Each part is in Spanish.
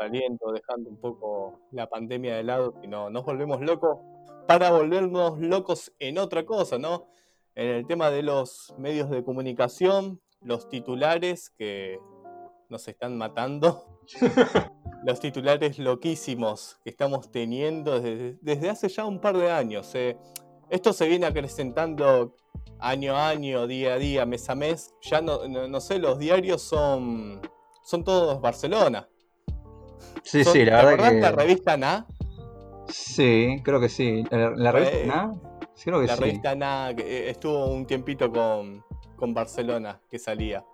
aliento, dejando un poco la pandemia de lado, sino nos volvemos locos para volvernos locos en otra cosa, ¿no? En el tema de los medios de comunicación, los titulares que nos están matando. los titulares loquísimos que estamos teniendo desde, hace ya un par de años. Eh. Esto se viene acrecentando año a año, día a día, mes a mes. Ya no, no, sé, los diarios son, son todos Barcelona. Sí, sí, la verdad. la revista Na? Sí, creo que sí. ¿La, revista Na? creo que la revista Na que eh, estuvo un tiempito con, con Barcelona que salía.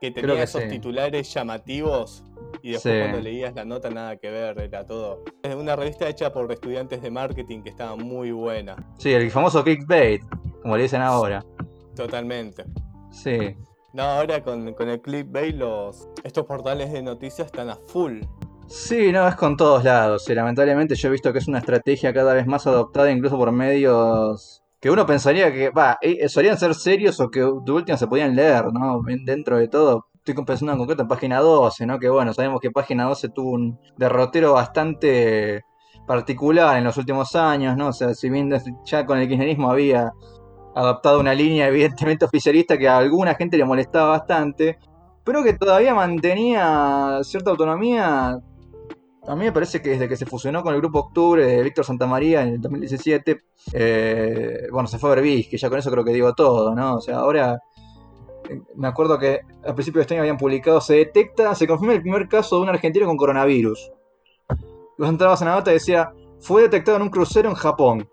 Que tenía esos titulares llamativos y después cuando leías la nota nada que ver, era todo. Es una revista hecha por estudiantes de marketing que estaba muy buena. Sí, el famoso clickbait, como le dicen ahora. Totalmente. Sí. No, ahora con, con el clickbait los, estos portales de noticias están a full. Sí, no, es con todos lados. Y lamentablemente yo he visto que es una estrategia cada vez más adoptada incluso por medios que uno pensaría que, va, eh, solían ser serios o que de última se podían leer, ¿no? Dentro de todo. Estoy pensando en concreto en página 12, ¿no? Que bueno, sabemos que página 12 tuvo un derrotero bastante particular en los últimos años, ¿no? O sea, si bien ya con el kirchnerismo había adoptado una línea evidentemente oficialista que a alguna gente le molestaba bastante, pero que todavía mantenía cierta autonomía a mí me parece que desde que se fusionó con el grupo Octubre de Víctor Santamaría en el 2017, eh, bueno, se fue a ver que ya con eso creo que digo todo, ¿no? O sea, ahora eh, me acuerdo que a principios de este año habían publicado, se detecta, se confirma el primer caso de un argentino con coronavirus. Los entrabas en la nota y decía, fue detectado en un crucero en Japón.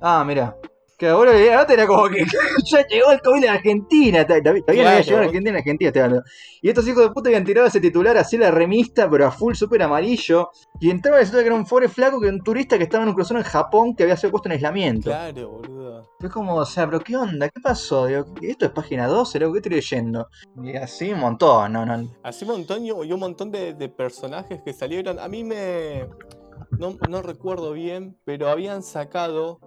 Ah, mira, que ahora era como que ya llegó el COVID a Argentina. Todavía no había llegado a Argentina, Argentina Y estos hijos de puta habían tirado ese titular así la remista, pero a full super amarillo. Y entraba y resulta que era un fore flaco que un turista que estaba en un crucero en Japón que había sido puesto en aislamiento. Claro, boludo. Fue como, o sea, pero ¿qué onda? ¿Qué pasó? ¿Esto es página 12? ¿Qué estoy leyendo? Y así un montón, no, no. Así un montón y un montón de, personajes que salieron. A mí me. No, no recuerdo bien, pero habían sacado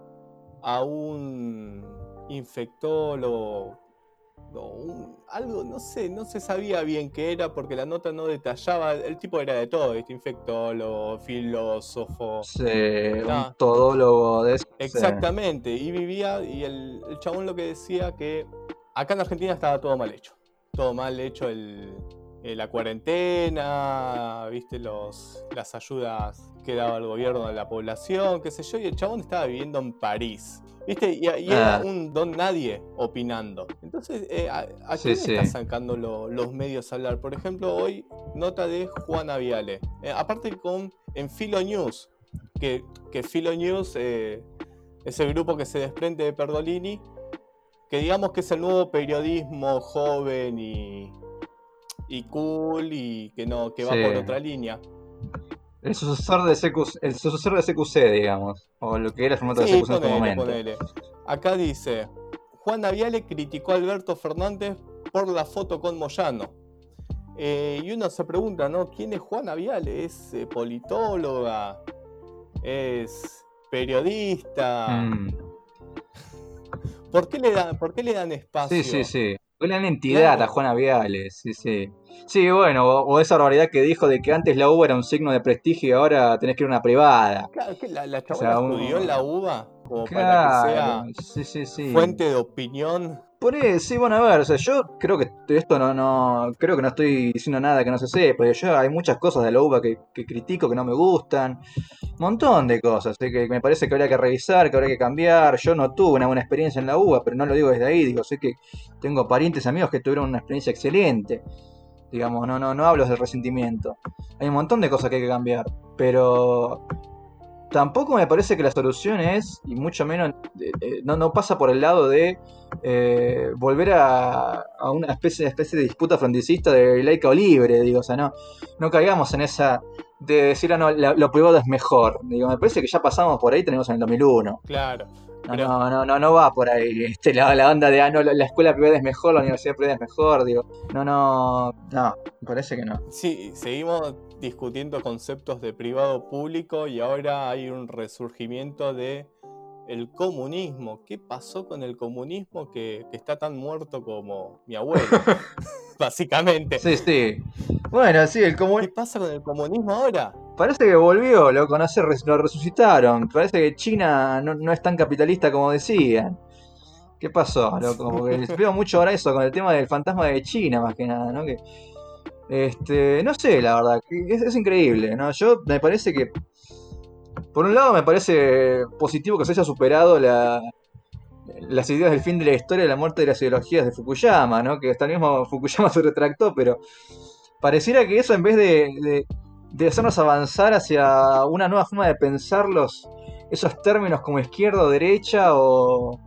a un infectólogo o algo, no sé, no se sabía bien qué era porque la nota no detallaba, el tipo era de todo, este infectólogo, filósofo, sí, un todólogo de Exactamente, y vivía, y el, el, chabón lo que decía que acá en Argentina estaba todo mal hecho, todo mal hecho el, eh, la cuarentena, viste, los, las ayudas que daba el gobierno a la población, qué sé yo, y el chabón estaba viviendo en París. ¿Viste? Y, era ah. un don nadie opinando. Entonces, eh, ¿a, qué están sacando los medios a hablar? Por ejemplo, hoy nota de Juana Viale. Eh, aparte con en Filo News, que, que Filo News eh, es el grupo que se desprende de Pergolini, que digamos que es el nuevo periodismo joven y, y cool y que no que va por otra línea. El sucesor de CQC, el sucesor de CQC, digamos. O lo que era el formato de CQC en este momento. Acá dice: Juan Naviale criticó a Alberto Fernández por la foto con Moyano. Eh, y uno se pregunta, ¿no? ¿Quién es Juan Viale? ¿Es eh, politóloga? ¿Es periodista? Mm. ¿Por, qué le dan, ¿Por qué le dan espacio? Sí, sí, sí. Una entidad a Juana Viales, sí, sí. Sí, bueno, o, esa barbaridad que dijo de que antes la uva era un signo de prestigio y ahora tenés que ir a una privada. Claro, es que la, la estudió en la uva como para que sea fuente de opinión. Por eso, sí, bueno, a ver, o sea, yo creo que esto no, no, creo que no estoy diciendo nada que no se sepa, yo hay muchas cosas de la uva que, critico, que no me gustan, un montón de cosas, que me parece que habría que revisar, que habría que cambiar, yo no tuve una buena experiencia en la uva, pero no lo digo desde ahí, digo, sé que tengo parientes, amigos que tuvieron una experiencia excelente, digamos, no, no, no hablo del resentimiento, hay un montón de cosas que hay que cambiar, pero tampoco me parece que la solución es, y mucho menos, eh, eh, no, no pasa por el lado de eh, volver a, una especie, de disputa fronticista de laica o libre, digo, o sea, no, no caigamos en esa de decir, ah, no, lo privado es mejor. Digo, me parece que ya pasamos por ahí, tenemos en el 2001. Claro. No, no, no, no, va por ahí. Este, la, la onda de, ah, no, la, escuela privada es mejor, la universidad privada es mejor, digo. No, no, no, me parece que no. Sí, seguimos discutiendo conceptos de privado público y ahora hay un resurgimiento de el comunismo. ¿Qué pasó con el comunismo que, que está tan muerto como mi abuelo? Básicamente. Sí, sí. Bueno, sí, el ¿Qué comunismo. pasa con el comunismo ahora? Parece que volvió, lo conoce, lo resucitaron. Parece que China no, no es tan capitalista como decían. ¿Qué pasó, loco? Porque les veo mucho ahora eso con el tema del fantasma de China, más que nada, ¿no? Que, este, no sé, la verdad, es increíble, ¿no? Yo me parece que, por un lado, me parece positivo que se haya superado la, las ideas del fin de la historia de la muerte de las ideologías de Fukuyama, ¿no? Que hasta el mismo Fukuyama se retractó, pero pareciera que eso en vez de, de- hacernos avanzar hacia una nueva forma de pensar los, esos términos como izquierda o derecha o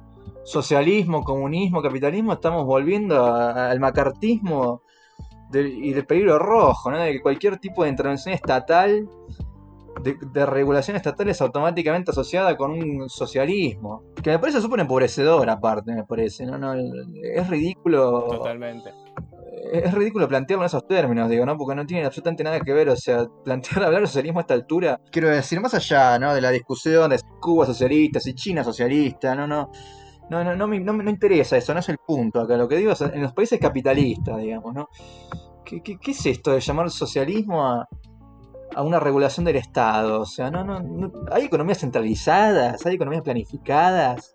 socialismo, comunismo, capitalismo, estamos volviendo al macartismo del- y del peligro rojo, ¿no? De que cualquier tipo de intervención estatal, de, de regulación estatal es automáticamente asociada con un socialismo. Que me parece súper empobrecedor aparte, me parece, ¿no? No, es ridículo Totalmente. es ridículo plantearlo en esos términos, digo, ¿no? Porque no tiene absolutamente nada que ver, o sea, plantear hablar de socialismo a esta altura, quiero decir, más allá, ¿no? De la discusión de si Cuba socialista, si China socialista, no, no, no, no, no me, no no interesa eso, no es el punto acá, lo que digo es en los países capitalistas, digamos, ¿no? ¿Qué, qué, qué es esto de llamar socialismo a, a una regulación del Estado? O sea, no, no, no- hay economías centralizadas, hay economías planificadas.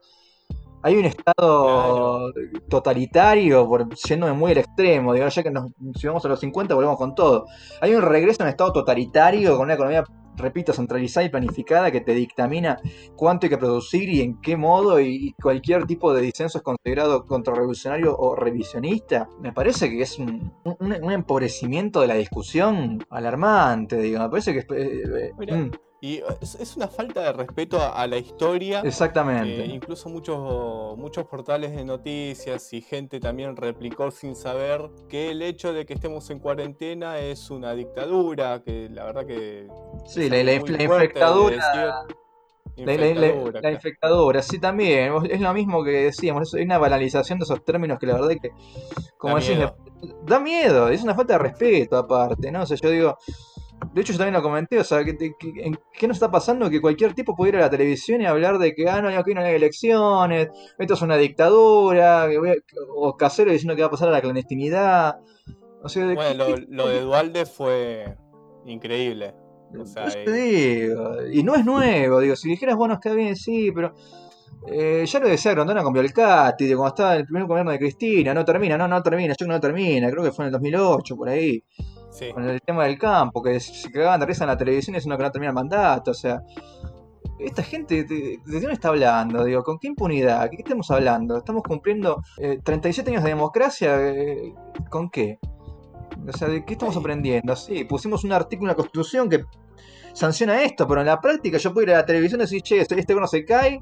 Hay un estado totalitario, por, yéndome muy al extremo, digo, ya que nos, si vamos a los 50 volvemos con todo. Hay un regreso a un estado totalitario con una economía, repito, centralizada y planificada que te dictamina cuánto hay que producir y en qué modo y, cualquier tipo de disenso es considerado contrarrevolucionario o revisionista. Me parece que es un, un- un empobrecimiento de la discusión alarmante, digo, me parece que es... eh, eh, Mira, mm, Y eh, es, es una falta de respeto a, a la historia. exactamente. Eh, incluso muchos, muchos portales de noticias y gente también replicó sin saber que el hecho de que estemos en cuarentena es una dictadura, que la verdad que... sí, la, la, la infectadura... La, Infectadura, sí, también. Es lo mismo que decíamos. es- Hay una banalización de esos términos que la verdad que, como Da decís, miedo. da miedo. Es una falta de respeto, aparte, ¿no? O sea, yo digo. De hecho, yo también lo comenté. O sea, que- ¿en ¿qué nos está pasando? Que cualquier tipo puede ir a la televisión y hablar de que, ah, no, aquí no hay elecciones, esto es una dictadura, que voy a- o casero diciendo que va a pasar a la clandestinidad. O sea, de Bueno, qué- lo, lo de Dualde fue increíble. O sea, Por eso te digo, y no es nuevo, digo, si dijeras, bueno, está bien, sí, pero eh, ya lo decía Grondona con Violcati, de cuando estaba el primer gobierno de Cristina, no termina, no, no termina, yo no termina, creo que fue en el 2008, por ahí, sí. con el tema del campo, que se cagaban de risa en la televisión diciendo que no termina el mandato, o sea, esta gente, ¿de, de dónde está hablando? Digo, ¿con qué impunidad? ¿Qué, qué estamos hablando? ¿Estamos cumpliendo eh, 37 años de democracia? eh, ¿Con qué? O sea, ¿de qué estamos aprendiendo? Sí, pusimos un artículo en la Constitución que sanciona esto, pero en la práctica yo puedo ir a la televisión y decir, che, este gobierno se cae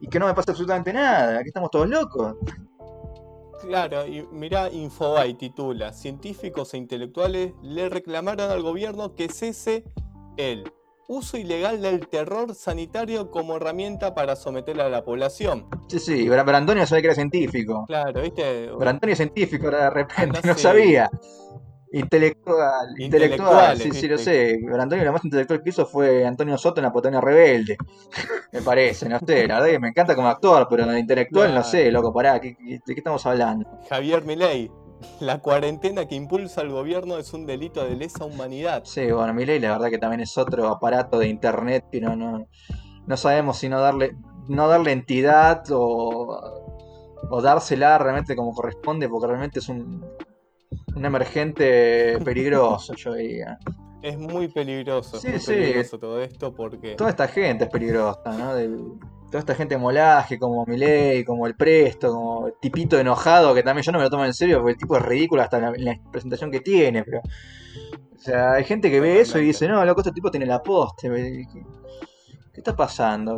y que no me pasa absolutamente nada, aquí estamos todos locos. Claro, y mirá, Infobae titula, científicos e intelectuales le reclamaron al gobierno que cese el uso ilegal del terror sanitario como herramienta para someter a la población. Sí, sí, Bra- Brandonio sabía que era científico. Claro, ¿viste? Brandonio es científico, ahora de repente, Anda, no sí. Intelectual, intelectual, sí, sí lo sé. Brandonio lo más intelectual que hizo fue Antonio Soto en la Patagonia Rebelde. Me parece, no sé, la verdad que me encanta como actor, pero en el intelectual no sé, loco, pará, ¿qué- qué- ¿de qué estamos hablando? Javier Milei, la cuarentena que impulsa al gobierno es un delito de lesa humanidad. Sí, bueno, Milei la verdad que también es otro aparato de internet que no, no, no sabemos si no darle, no darle entidad o, o dársela realmente como corresponde, porque realmente es un, un emergente peligroso, yo diría. Es muy peligroso, es Sí, peligroso todo esto porque... Toda esta gente es peligrosa, ¿no? Del- toda esta gente molaje, como Milei, como el Presto, como Tipito enojado, que también yo no me lo tomo en serio porque el tipo es ridículo hasta la, la presentación que tiene, pero. O sea, hay gente que ve eso y dice, no, loco, este tipo tiene la poste. ¿qué, qué está pasando?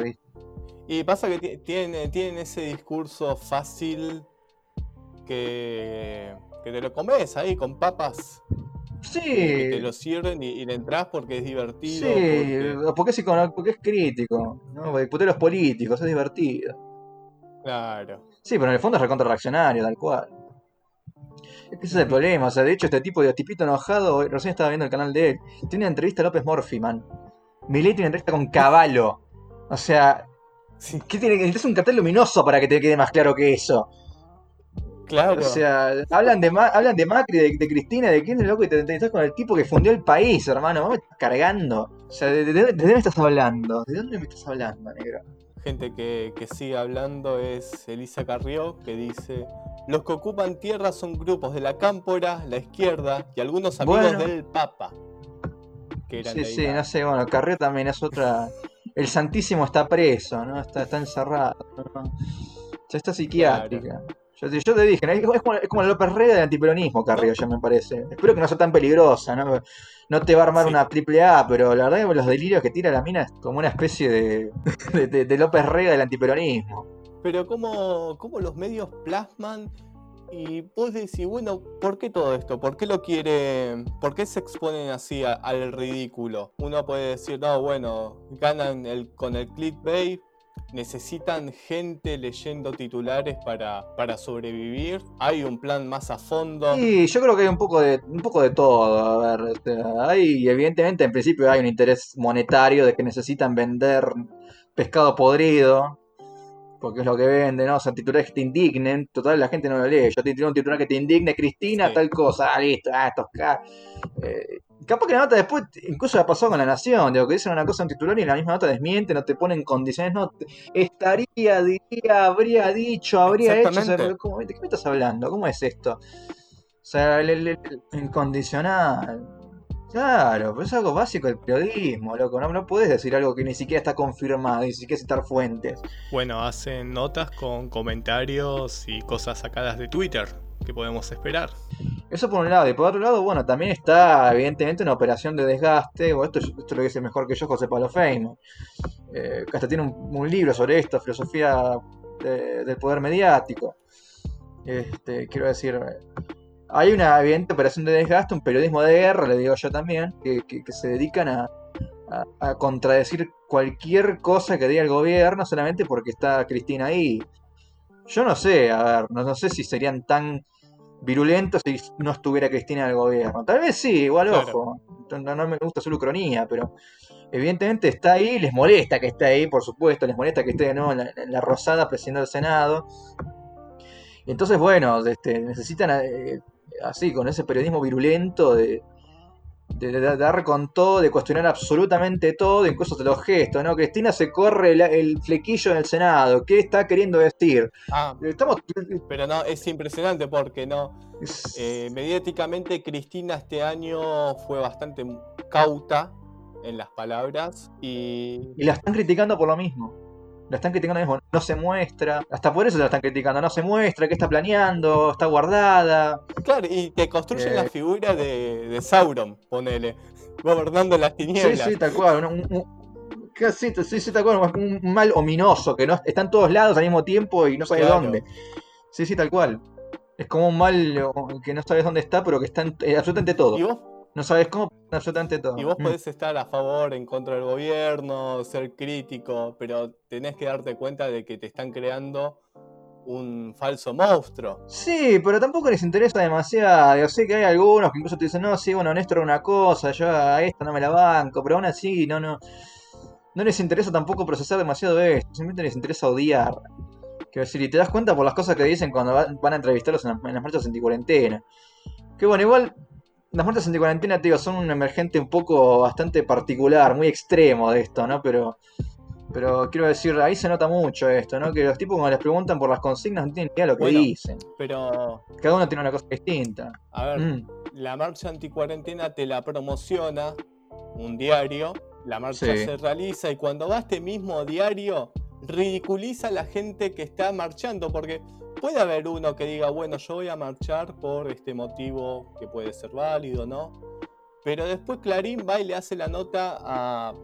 Y pasa que ti- tienen, tienen ese discurso fácil que, que te lo comes ahí con papas, que te Sí, lo sirven y, y le entras porque es divertido. sí, porque- porque es, porque es crítico, ¿no? Porque puteros políticos, es divertido. claro. Sí, pero en el fondo es recontra reaccionario, tal cual. Es que ese es el problema, o sea, de hecho este tipo de tipito enojado, recién estaba viendo el canal de él, tiene una entrevista a López Murphy, man. Milei tiene una entrevista con Caballo. O sea, Sí. ¿Qué tiene que necesitas un cartel luminoso para que te quede más claro que eso? Claro. O sea, hablan de, hablan de Macri, de, Cristina, de quién es loco y te, estás con el tipo que fundió el país, hermano. ¿Vos me estás cargando? O sea, ¿de, dónde me estás hablando? ¿De dónde me estás hablando, negro? Gente que, sigue hablando es Elisa Carrió, que dice: Los que ocupan tierra son grupos de la cámpora, la izquierda y algunos amigos del Papa. sí, sí, no sé, bueno, Carrió también es otra. El Santísimo está preso, ¿no? Está, está encerrado. Ya está psiquiátrica. Yo, te dije, es, como, es como López Rega del antiperonismo, Carrió, ya me parece. Espero que no sea tan peligrosa, ¿no? No te va a armar una triple A, pero la verdad que los delirios que tira la mina es como una especie de, de, López Rega del antiperonismo. Pero ¿cómo, cómo los medios plasman y vos decís, bueno, ¿por qué todo esto? ¿Por qué lo quieren? ¿Por qué se exponen así al ridículo? Uno puede decir, no, bueno, ganan el, con el clickbait necesitan gente leyendo titulares para, para sobrevivir. Hay un plan más a fondo. Sí, yo creo que hay un poco de, un poco de todo. A ver, este, hay, evidentemente, en principio hay un interés monetario de que necesitan vender pescado podrido. Porque es lo que venden, ¿no? O sea, titulares que te indignen. Total, la gente no lo lee. Yo te tiro un titular que te indigne, Cristina, tal cosa. Ah, listo, ah, estos eh, Capaz que la nota después, incluso ha pasado con la Nación, digo, que dicen una cosa en titular y en la misma nota desmiente, no te ponen condiciones, no, estaría, diría, habría dicho, habría hecho, ¿de qué me estás hablando? ¿Cómo es esto? O sea, el, incondicional. Claro, pero es algo básico del periodismo, loco. No, no puedes decir algo que ni siquiera está confirmado, ni siquiera citar fuentes. Bueno, hacen notas con comentarios y cosas sacadas de Twitter. ¿Qué podemos esperar? Eso por un lado. Y por otro lado, bueno, también está evidentemente una operación de desgaste. O esto, esto lo dice mejor que yo José Pablo Feynman. Eh, hasta tiene un, libro sobre esto, filosofía del poder mediático. Este, quiero decir, hay una evidente operación de desgaste, un periodismo de guerra, le digo yo también, que, se dedican a, contradecir cualquier cosa que diga el gobierno solamente porque está Cristina ahí. Yo no sé, a ver, no, sé si serían tan virulentos si no estuviera Cristina en el gobierno. Tal vez sí, igual ojo. No, me gusta su ucronía, pero evidentemente está ahí, les molesta que esté ahí, por supuesto, les molesta que esté de nuevo en la, Rosada presidiendo el Senado. Y entonces, bueno, este, necesitan eh, así, con ese periodismo virulento de, de, dar con todo, de cuestionar absolutamente todo, incluso de los gestos, ¿no? Cristina se corre el, flequillo en el Senado, ¿qué está queriendo decir? Ah, Estamos... Pero no, es impresionante porque no. Eh, mediáticamente Cristina este año fue bastante cauta en las palabras y... Y la están criticando por lo mismo la están criticando mismo, no se muestra, hasta por eso la están criticando, no se muestra, que está planeando, está guardada. Claro, y te construyen la eh. figura de, Sauron, ponele, gobernando las tinieblas. Sí, sí, tal cual, un, sí, sí, sí, tal cual, un mal ominoso, que no está en todos lados al mismo tiempo y no sabes dónde. Sí, sí, tal cual. Es como un mal que no sabes dónde está, pero que está en absolutamente todo. ¿Y vos no sabes cómo absolutamente todo. Y vos mm. podés estar a favor, en contra del gobierno, ser crítico, pero tenés que darte cuenta de que te están creando un falso monstruo. Sí, pero tampoco les interesa demasiado. Yo sé que hay algunos que incluso te dicen, no, sí, bueno, Néstor una cosa, yo a esta no me la banco, pero aún así no, no, no les interesa tampoco procesar demasiado esto, simplemente les interesa odiar. Quiero decir, y te das cuenta por las cosas que dicen cuando van a entrevistarlos en, en las marchas anticuarentena. Que bueno, igual las muertes anticuarentena, tío, son un emergente un poco bastante particular, muy extremo de esto, ¿no? Pero, pero quiero decir, ahí se nota mucho esto, ¿no? Que los tipos cuando les preguntan por las consignas no tienen idea lo que dicen. Pero... Cada uno tiene una cosa distinta. A ver, mm. la marcha anticuarentena te la promociona un diario, la marcha se realiza y cuando va este mismo diario ridiculiza a la gente que está marchando, porque puede haber uno que diga, bueno, yo voy a marchar por este motivo que puede ser válido, ¿no? Pero después Clarín va y le hace la nota a,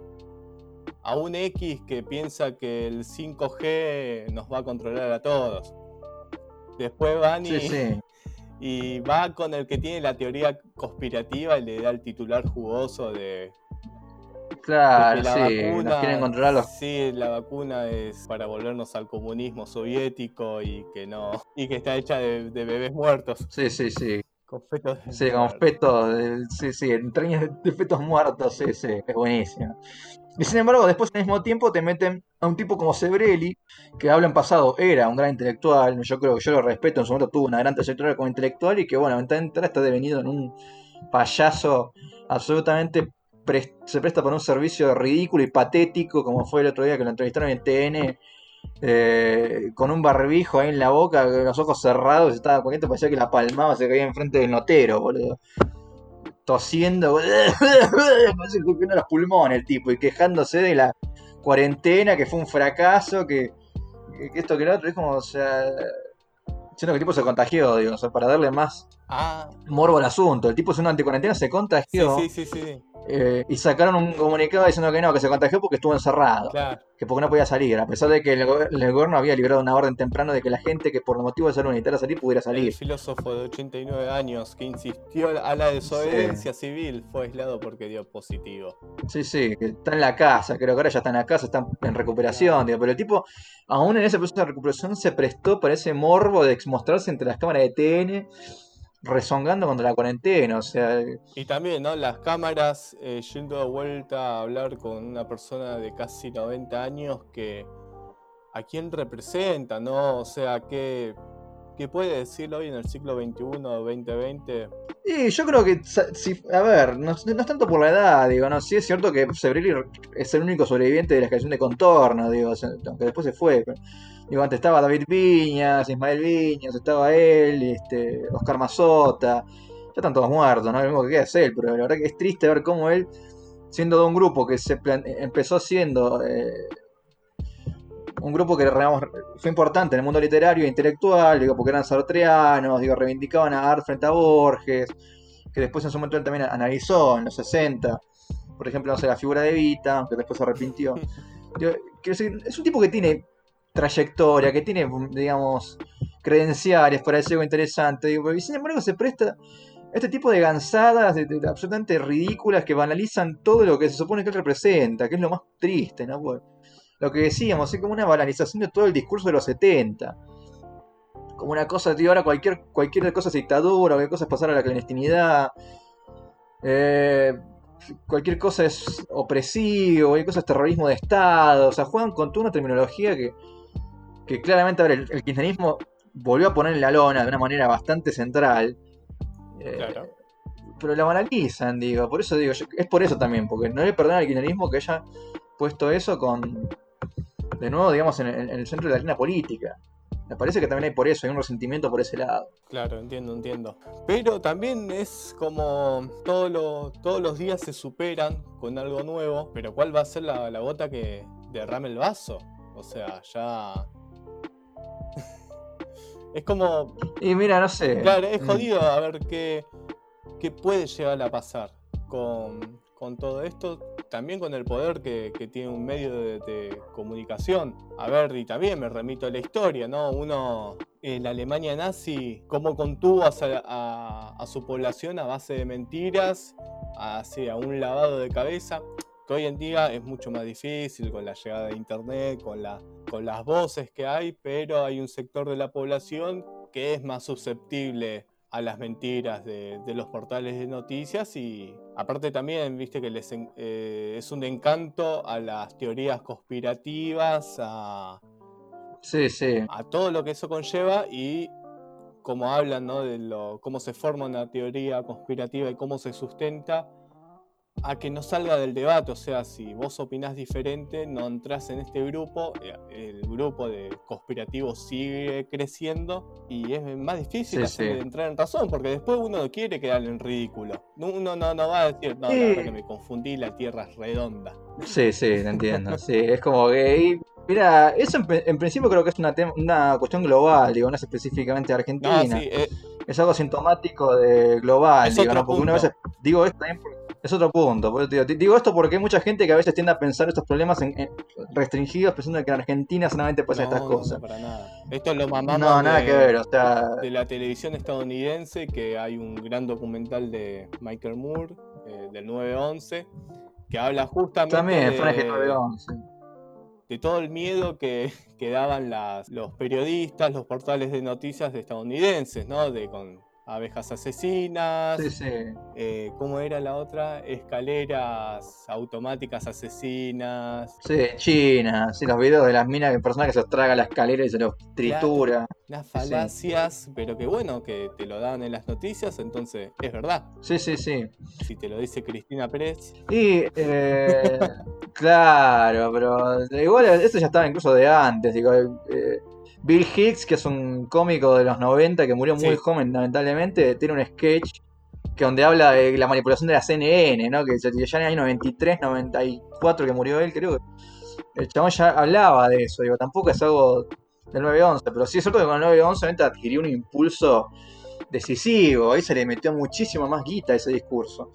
a un X que piensa que el 5G nos va a controlar a todos. Después van y, y va con el que tiene la teoría conspirativa y le da el titular jugoso de Claro, sí, nos quieren controlar Sí, la vacuna es para volvernos al comunismo soviético y que no y que está hecha de, bebés muertos. Sí, sí, sí. Con fetos. Sí, con fetos, sí, sí, entrañas de, de fetos muertos, sí, sí, es buenísimo. Y sin embargo, después al mismo tiempo te meten a un tipo como Sebrelli, que habla en pasado, era un gran intelectual, yo creo que yo lo respeto, en su momento tuvo una gran trayectoria como intelectual y que bueno, ahora está devenido en un payaso absolutamente se presta para un servicio ridículo y patético, como fue el otro día que lo entrevistaron en TN, eh, con un barbijo ahí en la boca, con los ojos cerrados, estaba coqueto, parecía que la palmaba, se caía enfrente del notero, boludo. Tosiendo, parece que los pulmones el tipo, y quejándose de la cuarentena, que fue un fracaso, que esto que lo otro, es como, o sea, siento que el tipo se contagió, digo, o sea, para darle más Ah, morbo al asunto. El tipo es un anticuarentena, se sí, contagió. sí, sí, sí. eh, y sacaron un comunicado diciendo que no, que se contagió porque estuvo encerrado, Claro. que porque no podía salir, a pesar de que el, go- el gobierno había liberado una orden temprano de que la gente que por motivo de salud necesitara salir pudiera El salir. filósofo de 89 años que insistió a la desobediencia civil fue aislado porque dio positivo. Sí, sí, que está en la casa, creo que ahora ya está en la casa, está en recuperación, digo, pero el tipo, aún en ese proceso de recuperación, se prestó para ese morbo de mostrarse entre las cámaras de TN, rezongando contra la cuarentena, o sea, Y también, ¿no? Las cámaras eh, yendo de vuelta a hablar con una persona de casi 90 años que a quién representa, ¿no? O sea, ¿qué, qué puede decir hoy en el siglo XXI o 2020? Y yo creo que, si, a ver, no, no es tanto por la edad, digo, no, sí es cierto que Sebrelli es el único sobreviviente de la generación de contorno, digo, aunque después se fue, pero, digo, antes estaba David Viñas, Ismael Viñas, estaba él, este, Oscar Mazota, ya están todos muertos, ¿no? Lo único que queda es él, pero la verdad que es triste ver cómo él, siendo de un grupo que se plan- empezó siendo eh, un grupo que digamos, fue importante en el mundo literario e intelectual, digo, porque eran sartreanos, digo, reivindicaban a Art frente a Borges, que después en su momento él también analizó en los 60, por ejemplo, no sé, la figura de Vita, aunque después se arrepintió. Digo, quiero decir, es un tipo que tiene trayectoria, que tiene, digamos, credenciales para decir algo interesante, y sin embargo se presta este tipo de gansadas absolutamente ridículas que banalizan todo lo que se supone que él representa, que es lo más triste, ¿no? Porque lo que decíamos, es como una banalización de todo el discurso de los 70. Como una cosa, tío, ahora cualquier, cualquier cosa es dictadura, cualquier cosa es pasar a la clandestinidad. eh, cualquier cosa es opresivo, cualquier cosa es terrorismo de Estado. O sea, juegan con toda una terminología que, que claramente ahora el, el kirchnerismo volvió a poner en la lona de una manera bastante central. Eh, Claro. pero la banalizan, digo. Por eso digo, yo- es por eso también, porque no le perdonan al kirchnerismo que haya puesto eso con. De nuevo, digamos, en el, en el centro de la arena política. Me parece que también hay por eso, hay un resentimiento por ese lado. Claro, entiendo, entiendo. Pero también es como todo lo- todos los días se superan con algo nuevo, pero ¿cuál va a ser la, la gota que derrame el vaso? O sea, ya... es como... Y mira, no sé. Claro, es mm, jodido a ver qué, qué puede llegar a pasar con, con todo esto. También con el poder que, que tiene un medio de, de comunicación. A ver, y también me remito a la historia, ¿no? Uno, en la Alemania nazi, cómo contuvo a, sa- a- a su población a base de mentiras, hacia un lavado de cabeza, que hoy en día es mucho más difícil con la llegada de Internet, con, la, con las voces que hay, pero hay un sector de la población que es más susceptible a las mentiras de, de los portales de noticias y aparte también, viste que les eh, es un encanto a las teorías conspirativas, a, Sí, sí. a todo lo que eso conlleva y como hablan, ¿no? De lo, cómo se forma una teoría conspirativa y cómo se sustenta, a que no salga del debate. O sea, si vos opinás diferente, no entras en este grupo, eh, el grupo de conspirativos sigue creciendo y es más difícil Sí, hacer- sí. entrar en razón, porque después uno no quiere quedar en ridículo. Uno no, no va a decir, no, la Sí. verdad que me confundí, la Tierra es redonda. Sí, sí, te entiendo. Sí, es como que. Mira, eso en, en principio creo que es una, una cuestión global, digo, no es específicamente No, Argentina. sí, eh, Es algo sintomático de global, Es digo, otro ¿no? Porque una punto. vez digo esto también porque es otro punto. por eso te digo, Di- digo esto porque hay mucha gente que a veces tiende a pensar estos problemas en, en- restringidos, pensando que en Argentina solamente pasan no, estas cosas. no, para nada. Esto lo mamamos No, nada de- que ver, o sea, de la televisión estadounidense, que hay un gran documental de Michael Moore, eh, del 9-11, que habla justamente también, de, fue una 911. de todo el miedo que, que daban las, los periodistas, los portales de noticias estadounidenses, ¿no? De con abejas asesinas. Sí, sí. eh, ¿Cómo era la otra? Escaleras automáticas asesinas. Sí, China, sí, los videos de las minas, que personas que se los traga la escalera y se los tritura. Unas falacias, pero que bueno, que te lo dan en las noticias, entonces es verdad. Sí, sí, sí. Si te lo dice Cristina Pérez. Y, eh, claro, pero igual eso ya estaba incluso de antes. Digo, eh, Bill Hicks, que es un cómico de los 90 que murió muy Sí. joven, lamentablemente, tiene un sketch que donde habla de la manipulación de la CNN, ¿no? Que ya en el año 93, 94 que murió él, creo que el chabón ya hablaba de eso. Digo, tampoco es algo del 9-11, pero sí es cierto que con el 9-11 obviamente adquirió un impulso decisivo. Ahí se le metió muchísimo más guita a ese discurso.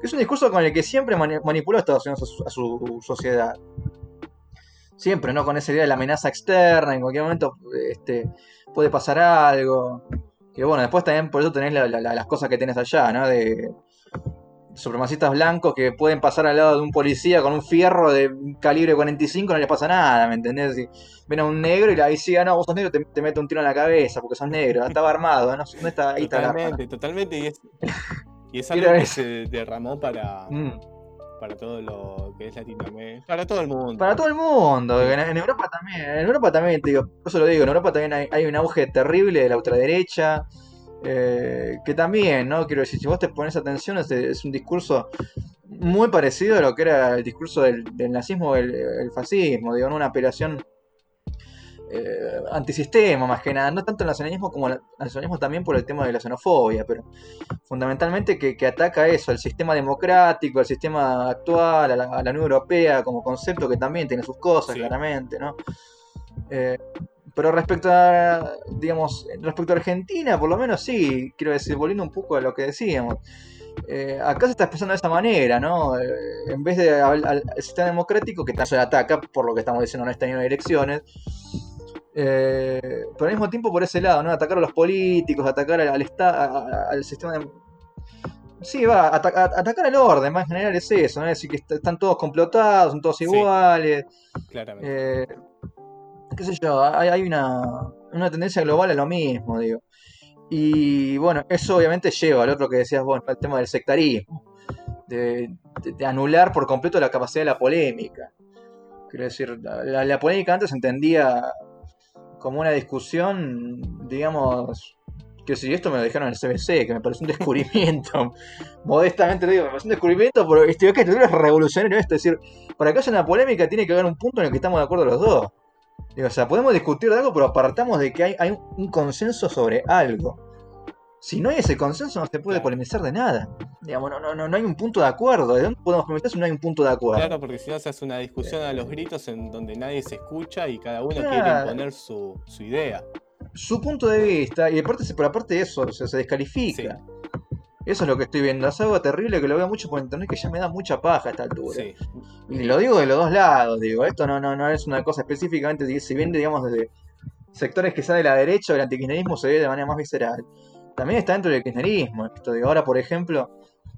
Que es un discurso con el que siempre mani- manipuló a Estados Unidos a su, a su sociedad. Siempre, ¿no? Con esa idea de la amenaza externa, en cualquier momento este, puede pasar algo. Que bueno, después también por eso tenés la- la- la- las cosas que tenés allá, ¿no? De supremacistas blancos que pueden pasar al lado de un policía con un fierro de calibre 45 no les pasa nada, ¿me entendés? Si ven a un negro y ahí sí, ah, no, vos sos negro, te, te mete un tiro en la cabeza porque sos negro, estaba armado, no, no está, ahí está el arma. Totalmente, totalmente. Y es, y es algo que se derramó para, Mm. Para todo lo que es Latinoamérica. Para todo el mundo. Para todo el mundo, en, en Europa también, en Europa también, te digo, por eso lo digo, en Europa también hay, hay un auge terrible de la ultraderecha, eh, que también, ¿no? Quiero decir, si vos te pones atención, es, es un discurso muy parecido a lo que era el discurso del, del nazismo o el, el fascismo, digo, ¿no? una apelación eh, antisistema más que nada, no tanto el nacionalismo como el nacionalismo también por el tema de la xenofobia, pero fundamentalmente que, que ataca eso, al sistema democrático, al sistema actual, a la, a la Unión Europea como concepto que también tiene sus cosas, Sí. claramente, ¿no? Eh, pero respecto a, digamos, respecto a Argentina, por lo menos sí, quiero decir, volviendo un poco a lo que decíamos, eh, acá se está expresando de esa manera, ¿no? Eh, en vez de al, al- sistema democrático, que se ataca, por lo que estamos diciendo en este año de elecciones, eh, pero al mismo tiempo por ese lado, ¿no? Atacar a los políticos, atacar al, al, al sistema de... Sí, va, a- atacar al orden, más en general es eso, ¿no? Es decir, que est- están todos complotados, son todos Sí. iguales. Claramente. Eh, qué sé yo, hay, hay una, una tendencia global a lo mismo, digo. Y bueno, eso obviamente lleva al otro que decías vos, al tema del sectarismo, de, de- de anular por completo la capacidad de la polémica. Quiero decir, la, la- la polémica antes se entendía como una discusión, digamos, que si esto me lo dijeron en el CBC, que me parece un descubrimiento, modestamente digo, me parece un descubrimiento, pero este, que es revolucionario esto, es decir, para que haya una polémica tiene que haber un punto en el que estamos de acuerdo los dos. Digo, o sea, podemos discutir de algo, pero apartamos de que hay, hay un consenso sobre algo. Si no hay ese consenso, no se puede Claro. polemizar de nada. Digamos, no, no, no, no hay un punto de acuerdo. ¿De dónde podemos polemizar si no hay un punto de acuerdo? Claro, porque si no se hace una discusión a los gritos en donde nadie se escucha y cada uno quiere imponer su, su idea. Su punto de vista, y aparte, pero aparte de eso, o sea, se descalifica. Eso es lo que estoy viendo. Es algo terrible que lo veo mucho por internet que ya me da mucha paja a esta altura. Sí, Y lo digo de los dos lados, digo, esto no, no, no es una cosa específicamente, si- bien digamos desde sectores que de la derecha, el antikirchnerismo se ve de manera más visceral. También está dentro del kirchnerismo esto, digo, ahora por ejemplo,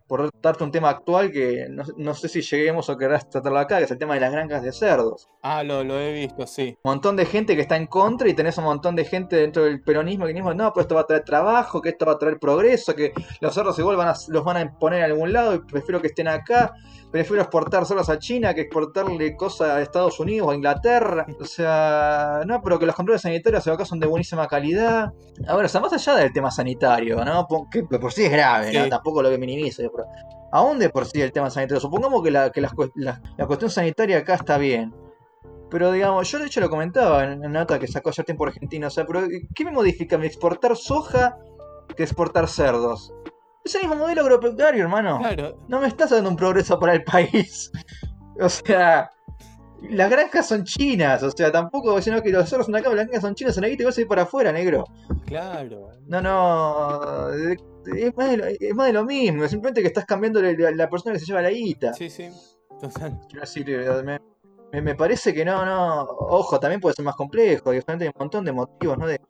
por darte un tema actual que no, no sé si lleguemos o querrás tratarlo acá, que es el tema de las granjas de cerdos. Ah, lo, lo he visto, sí. Un montón de gente que está en contra y tenés un montón de gente dentro del peronismo que dice, no, pero esto va a traer trabajo, que esto va a traer progreso, que los cerdos igual van a, los van a poner en algún lado y prefiero que estén acá, prefiero exportar cerdos a China que exportarle cosas a Estados Unidos o a Inglaterra. O sea, no, pero que los controles sanitarios acá son de buenísima calidad. A ver, o sea, más allá del tema sanitario, ¿no? Que por sí es grave, ¿no? Tampoco lo que minimice, pero aún de por sí el tema sanitario. Supongamos que la, que las la- la cuestión sanitaria acá está bien. Pero digamos, yo de hecho lo comentaba en una nota que sacó ayer tiempo Argentina, o sea, pero ¿qué me modifica mi exportar soja que exportar cerdos? Es el mismo modelo agropecuario, hermano. Claro, No me estás dando un progreso para el país. O sea, las granjas son chinas, o sea, tampoco, sino que los cerdos son acá, las granjas son chinas, son aquí te vas a ir para afuera, negro. claro. No, no, es más de lo, es más de lo mismo, simplemente que estás cambiando la, persona que se lleva la guita. Sí, sí. Total. Quiero decir, me, me- parece que no, no. Ojo, también puede ser más complejo. Solamente hay un montón de motivos, ¿no? De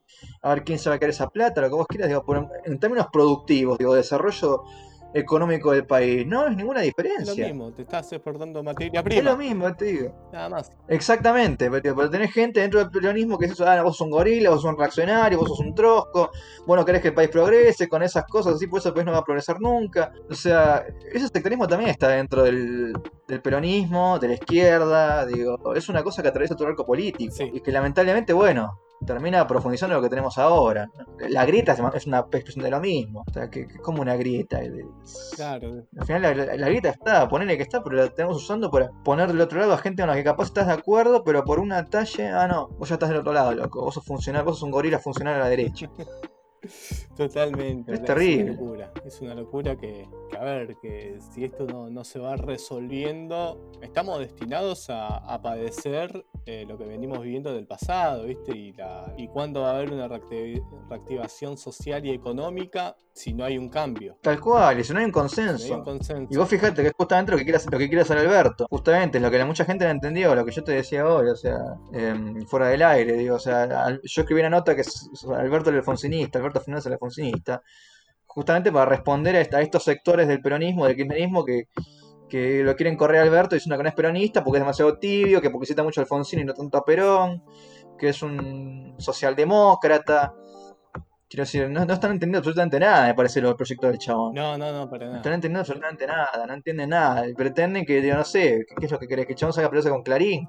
a ver quién se va a esa plata, lo que vos quieras, digo, por- en términos productivos, digo, desarrollo económico del país. No es ninguna Es diferencia. lo mismo, te estás exportando materia Es prima. lo mismo, te digo. Nada más. Exactamente, pero, pero tenés gente dentro del peronismo que es eso, ah, vos sos un gorila, vos sos un reaccionario, vos sos un trosco, vos no querés que el país progrese con esas cosas así, por eso el país no va a progresar nunca. O sea, ese sectarismo también está dentro del, del peronismo, de la izquierda, digo, es una cosa que atraviesa todo el arco político. Sí. Y que lamentablemente, bueno, termina profundizando en lo que tenemos ahora. La grieta es una expresión de lo mismo. O sea, que, que es como una grieta. Claro. Al final la, la- la grieta está, ponele que está, pero la tenemos usando para poner del otro lado a gente con la que capaz estás de acuerdo, pero por una talla, ah no, vos ya estás del otro lado, loco. Vos sos funcional, vos sos un gorila funcional a la derecha. Totalmente. Es terrible. una locura. Es una locura que, que, a ver, que si esto no, no se va resolviendo, estamos destinados a, a padecer eh, lo que venimos viviendo del pasado, ¿viste? Y, la, y cuándo va a haber una reacti- reactivación social y económica si no hay un cambio. Tal cual, y si no hay un Si no hay consenso. un consenso. Y vos fijate que es justamente lo que quiere hacer, lo que quiere hacer Alberto. Justamente es lo que la mucha gente no entendió, lo que yo te decía hoy, o sea, em, fuera del aire, digo, o sea, yo escribí una nota que es Alberto el alfonsinista, Alberto Fernández el alfonsinista, justamente para responder a, a estos sectores del peronismo, del kirchnerismo que, que lo quieren correr a Alberto diciendo que no es peronista porque es demasiado tibio, que porque cita mucho a Alfonsín y no tanto a Perón, que es un socialdemócrata. Quiero decir, no, no están entendiendo absolutamente nada, me parece, los proyectos del chabón. No, no, no, para No nada. están entendiendo absolutamente nada, no entienden nada. Pretenden que, yo no sé, ¿qué, qué es lo que querés? Que el chabón salga a pelearse con Clarín.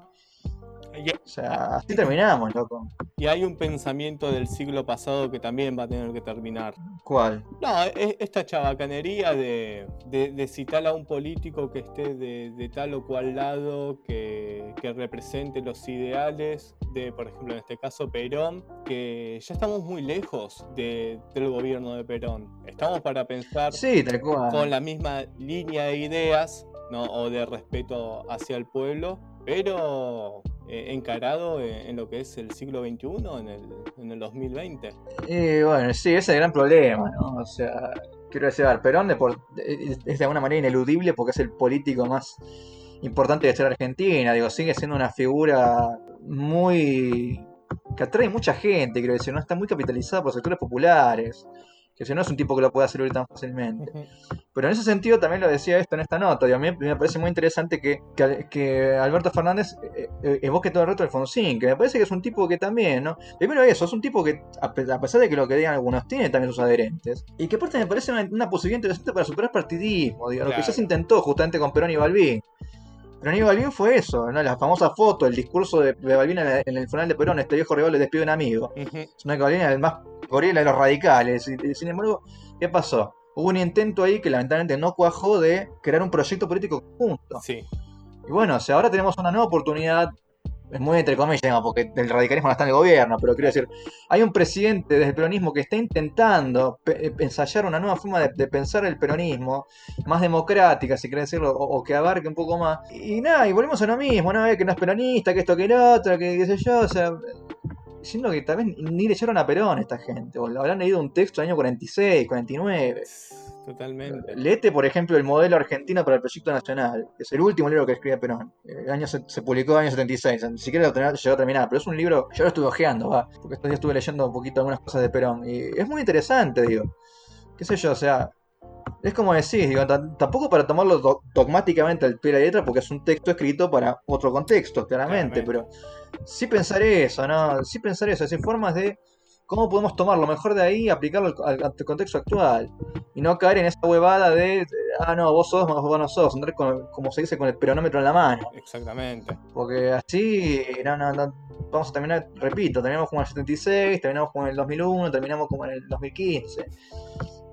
Y, O sea, así terminamos, loco. y hay un pensamiento del siglo pasado que también va a tener que terminar. ¿Cuál? No, es esta chabacanería de, de- de citar a un político que esté de, de tal o cual lado, que, que represente los ideales de, por ejemplo, en este caso Perón, que ya estamos muy lejos de- del gobierno de Perón. Estamos para pensar Sí, con la misma línea de ideas ¿no? o de respeto hacia el pueblo, pero eh, encarado en, en lo que es el siglo XXI, en el, en el 2020. Y bueno, sí, ese es el gran problema, ¿no? O sea, quiero decir, Perón es de alguna manera ineludible porque es el político más importante de la argentina. Digo, sigue siendo una figura muy. que atrae mucha gente, quiero decir, no está muy capitalizada por sectores populares. Que si no es un tipo que lo pueda hacer tan fácilmente. Pero en ese sentido también lo decía esto en esta nota. Y a mí me parece muy interesante que, que, que Alberto Fernández eh, eh, evoque todo el reto de Alfonsín. Que me parece que es un tipo que también, ¿no? Primero eso, es un tipo que, a pe- a pesar de que lo que digan algunos, tiene también sus adherentes. Y que aparte me parece una, una posibilidad interesante para superar partidismo. Digo, Lo que ya Claro. se intentó justamente con Perón y Balbín. Perón y Balbín fue eso, ¿no? La famosa foto, el discurso de, de Balbín en, el funeral de Perón, este viejo rival le despide a un amigo. Ujú. Es una Carolina el más gorila de los radicales. Sin embargo, ¿qué pasó? Hubo un intento ahí que lamentablemente no cuajó de crear un proyecto político conjunto. Sí, Y bueno, o sea, ahora tenemos una nueva oportunidad. Es muy entre comillas, digamos, porque el radicalismo no está en el gobierno, pero quiero decir, hay un presidente desde el peronismo que está intentando eh, ensayar una nueva forma de, de pensar el peronismo, más democrática, si querés decirlo, o, o que abarque un poco más. Y nada, y volvemos a lo mismo, ¿no? Eh, Que no es peronista, que esto, que el otro, que qué sé yo, o sea, diciendo que tal vez ni leyeron a Perón esta gente, o habrán leído un texto del año 46, 49. totalmente. Leete, por ejemplo, el modelo argentino para el proyecto nacional, que es el último libro que escribe Perón. El año se, se publicó en el año 76, ni siquiera lo llegó a terminar, pero es un libro, yo lo estuve ojeando, va, porque estos días estuve leyendo un poquito algunas cosas de Perón, y es muy interesante, digo. Qué sé yo, o sea, es como decís, digo, ta- tampoco para tomarlo do- dogmáticamente al pie de la letra, porque es un texto escrito para otro contexto, claramente, Claramente. pero sí pensar eso, ¿no? Sí pensar eso, es decir, formas de cómo podemos tomar lo mejor de ahí y aplicarlo al, al- al contexto actual. Y no caer en esa huevada de, ah, no, vos sos, vos no sos, andar con- como se dice con el peronómetro en la mano. Exactamente. Porque así, no, no, no, vamos a terminar, repito, terminamos como en el 76, terminamos como en el 2001, terminamos como en el 2015.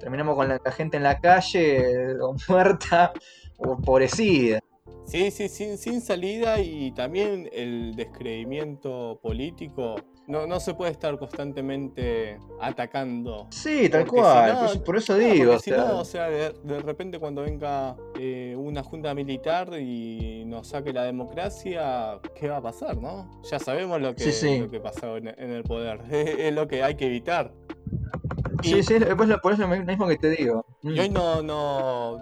Terminamos con la, la gente en la calle, o muerta, o empobrecida. Sí, sí, sin, sin salida y también el descreimiento político. No, no se puede estar constantemente atacando. Sí, tal cual, si no- por, eso, digo. o si sea, no, o sea, de, de repente cuando venga eh, una junta militar y nos saque la democracia, ¿qué va a pasar, no? Ya sabemos lo que, Sí, sí. Lo que pasó en, en el poder. Es, lo que hay que evitar. Y- Sí, lo- por eso es lo mismo que te digo. Mm. Y hoy no, no,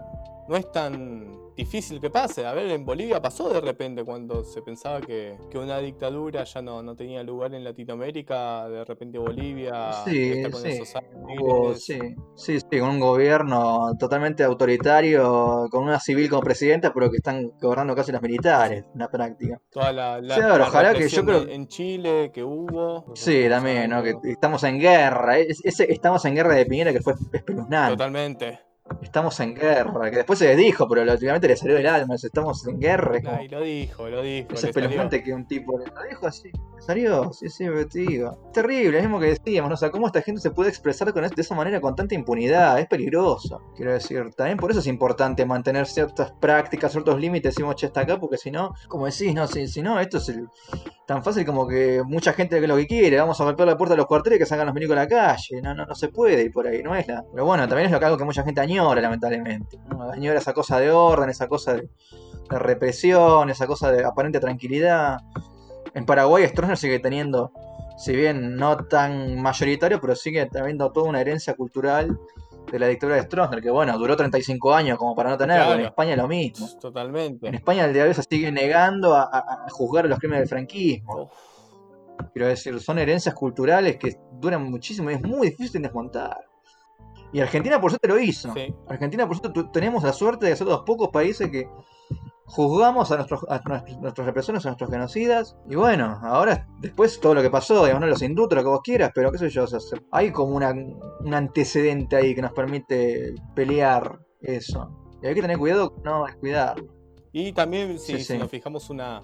no es tan difícil que pase. A ver, en Bolivia pasó de repente cuando se pensaba que, que una dictadura ya no, no, tenía lugar en Latinoamérica, de repente Bolivia sí, está con esos sí, sí, sí, con un gobierno totalmente autoritario, con una civil como presidenta, pero que están gobernando casi los militares, en la práctica. Toda la, la, ojalá que yo creo en Chile que hubo. Sí, también, ¿no? Que estamos en guerra. Ese, estamos en guerra de Piñera que fue espeluznante. Totalmente. Estamos en guerra, que después se les dijo, pero últimamente le salió del alma, estamos en guerra. Ay, lo dijo, lo dijo. Es espeluznante que un tipo lo dijo así. Salió, sí, sí, digo. Terrible, es mismo que decíamos, ¿no? O sea, cómo esta gente se puede expresar con de esa manera con tanta impunidad, es peligroso. Quiero decir, también por eso es importante mantener ciertas prácticas, ciertos límites, decimos, che, está acá, porque si no, como decís, no, si, si no, esto es tan fácil como que mucha gente que lo que quiere, vamos a golpear la puerta de los cuarteles y que salgan los milicos a la calle. No, no, no se puede ir por ahí, no es la. Pero bueno, también es lo que algo que mucha gente añora, lamentablemente. Añora esa cosa de orden, esa cosa de, de represión, esa cosa de aparente tranquilidad. En Paraguay Stroessner sigue teniendo, si bien no tan mayoritario, pero sigue teniendo toda una herencia cultural de la dictadura de Stroessner, que bueno, duró 35 años como para no tenerlo. En España lo mismo. Totalmente. En España el hoy se sigue negando a, juzgar los crímenes del franquismo. Quiero decir, son herencias culturales que duran muchísimo y es muy difícil de desmontar. Y Argentina por suerte lo hizo. Argentina por suerte tenemos la suerte de ser de los pocos países que juzgamos a nuestros, a nuestros represores, a nuestros genocidas. Y bueno, ahora después todo lo que pasó, digamos, no los indultos, lo que vos quieras, pero qué sé yo, hay como una, un antecedente ahí que nos permite pelear eso. Y hay que tener cuidado, no, es cuidarlo. Y también, si, nos fijamos una,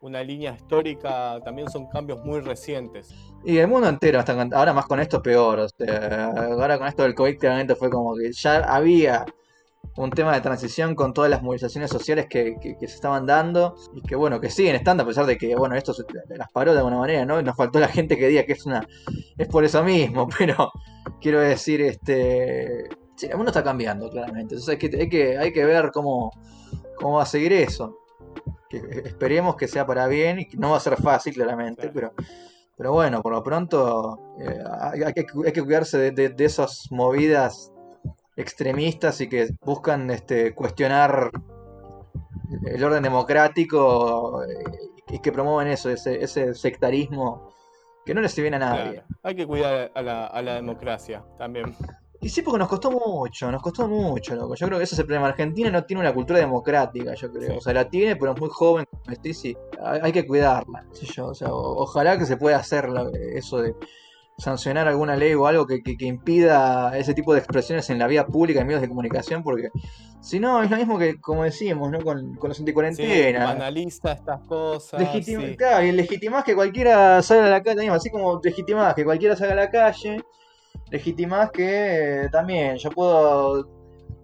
una línea histórica, también son cambios muy recientes. Y el mundo entero, hasta ahora más con esto peor. O sea, ahora con esto del COVID claramente fue como que ya había un tema de transición con todas las movilizaciones sociales que, se estaban dando y que bueno, que siguen estando a pesar de que bueno, esto se, las paró de alguna manera, ¿no? Y nos faltó la gente que diga que es una es por eso mismo, pero quiero decir, este sí, el mundo está cambiando claramente, entonces hay que, hay que, hay que ver cómo, cómo va a seguir eso. Que esperemos que sea para bien y que no va a ser fácil claramente, pero pero bueno, por lo pronto eh, hay, que, cuidarse de, de esas movidas extremistas y que buscan este, cuestionar el orden democrático eh, y que promueven eso, ese, ese sectarismo que no le sirve a nadie. Hay que cuidar a la, a la, democracia también. Y sí, porque nos costó mucho, nos costó mucho, loco. Yo creo que ese es el problema. Argentina no tiene una cultura democrática, yo creo. O sea, la tiene, pero es muy joven, sí, hay, que cuidarla. yo, o sea, ojalá que se pueda hacer eso de sancionar alguna ley o algo que, impida ese tipo de expresiones en la vía pública en medios de comunicación, porque si no, es lo mismo que, como decimos, ¿no? con, con los anticuarentenas. Sí, banaliza estas cosas. Claro, y legitimás que cualquiera salga a la calle, así como legitimás que cualquiera salga a la calle, legitimás que eh, también yo puedo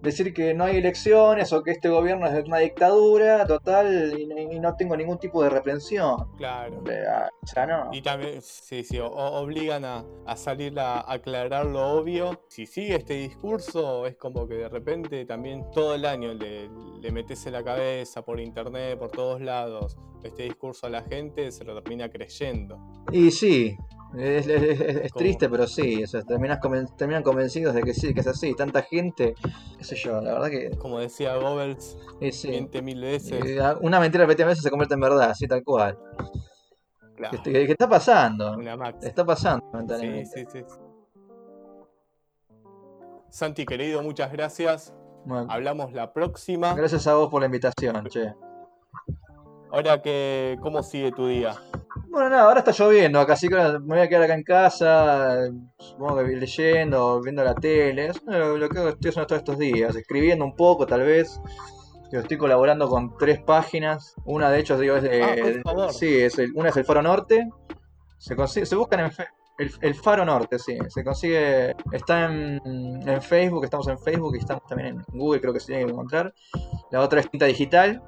decir que no hay elecciones o que este gobierno es una dictadura total y, no tengo ningún tipo de reprensión. Claro. o sea, no. Y también, sí, sí, obligan a, salir a aclarar lo obvio. Si sigue este discurso, es como que de repente también todo el año le, le metes en la cabeza por internet, por todos lados, este discurso a la gente, se lo termina creyendo. Y sí, es, triste, pero sí, o terminan convencidos de que sí, que es así. Tanta gente, qué sé yo, la verdad que. Como decía Goebbels, sí, mil veces. Una mentira repetida veces se convierte en verdad, así tal cual. ¿Qué, está pasando? Está pasando, sí, sí, sí. Santi, querido, muchas gracias. Hablamos la próxima. Gracias a vos por la invitación, che. Ahora que, ¿cómo sigue tu día? Bueno, nada, ahora está lloviendo acá, así que me voy a quedar acá en casa, supongo que leyendo, viendo la tele, es lo, que estoy haciendo todos estos días, escribiendo un poco tal vez. Yo estoy colaborando con tres páginas, una de hecho digo, es de... Ah, sí, es una es el Faro Norte, se, consigue, se buscan en... el, Faro Norte, sí, se consigue, está en, en, Facebook, estamos en Facebook y estamos también en Google, creo que se tiene que encontrar. La otra es Tinta Digital,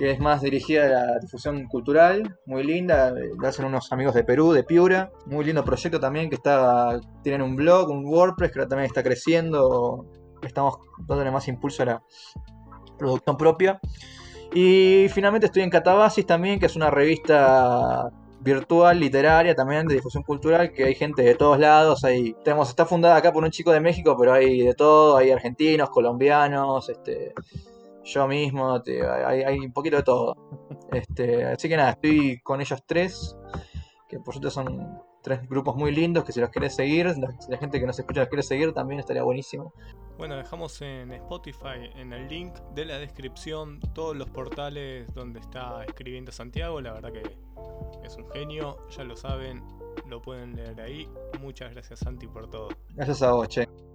que es más dirigida a la difusión cultural, muy linda, lo hacen unos amigos de Perú, de Piura, muy lindo proyecto también que está, tienen un blog, un WordPress que también está creciendo, estamos dándole más impulso a la producción propia. Y finalmente estoy en Catabasis también, que es una revista virtual, literaria también, de difusión cultural, que hay gente de todos lados. Hay, tenemos, está fundada acá por un chico de México, pero hay de todo, hay argentinos, colombianos, este, yo mismo, hay, un poquito de todo. Este, así que nada, estoy con ellos tres, que por suerte son tres grupos muy lindos, que si los querés seguir, la, gente que nos escucha los quiere seguir, también estaría buenísimo. Bueno, dejamos en Spotify, en el link de la descripción, todos los portales donde está escribiendo Santiago, la verdad que es un genio, ya lo saben, lo pueden leer ahí. Muchas gracias Santi por todo. Gracias a vos, che.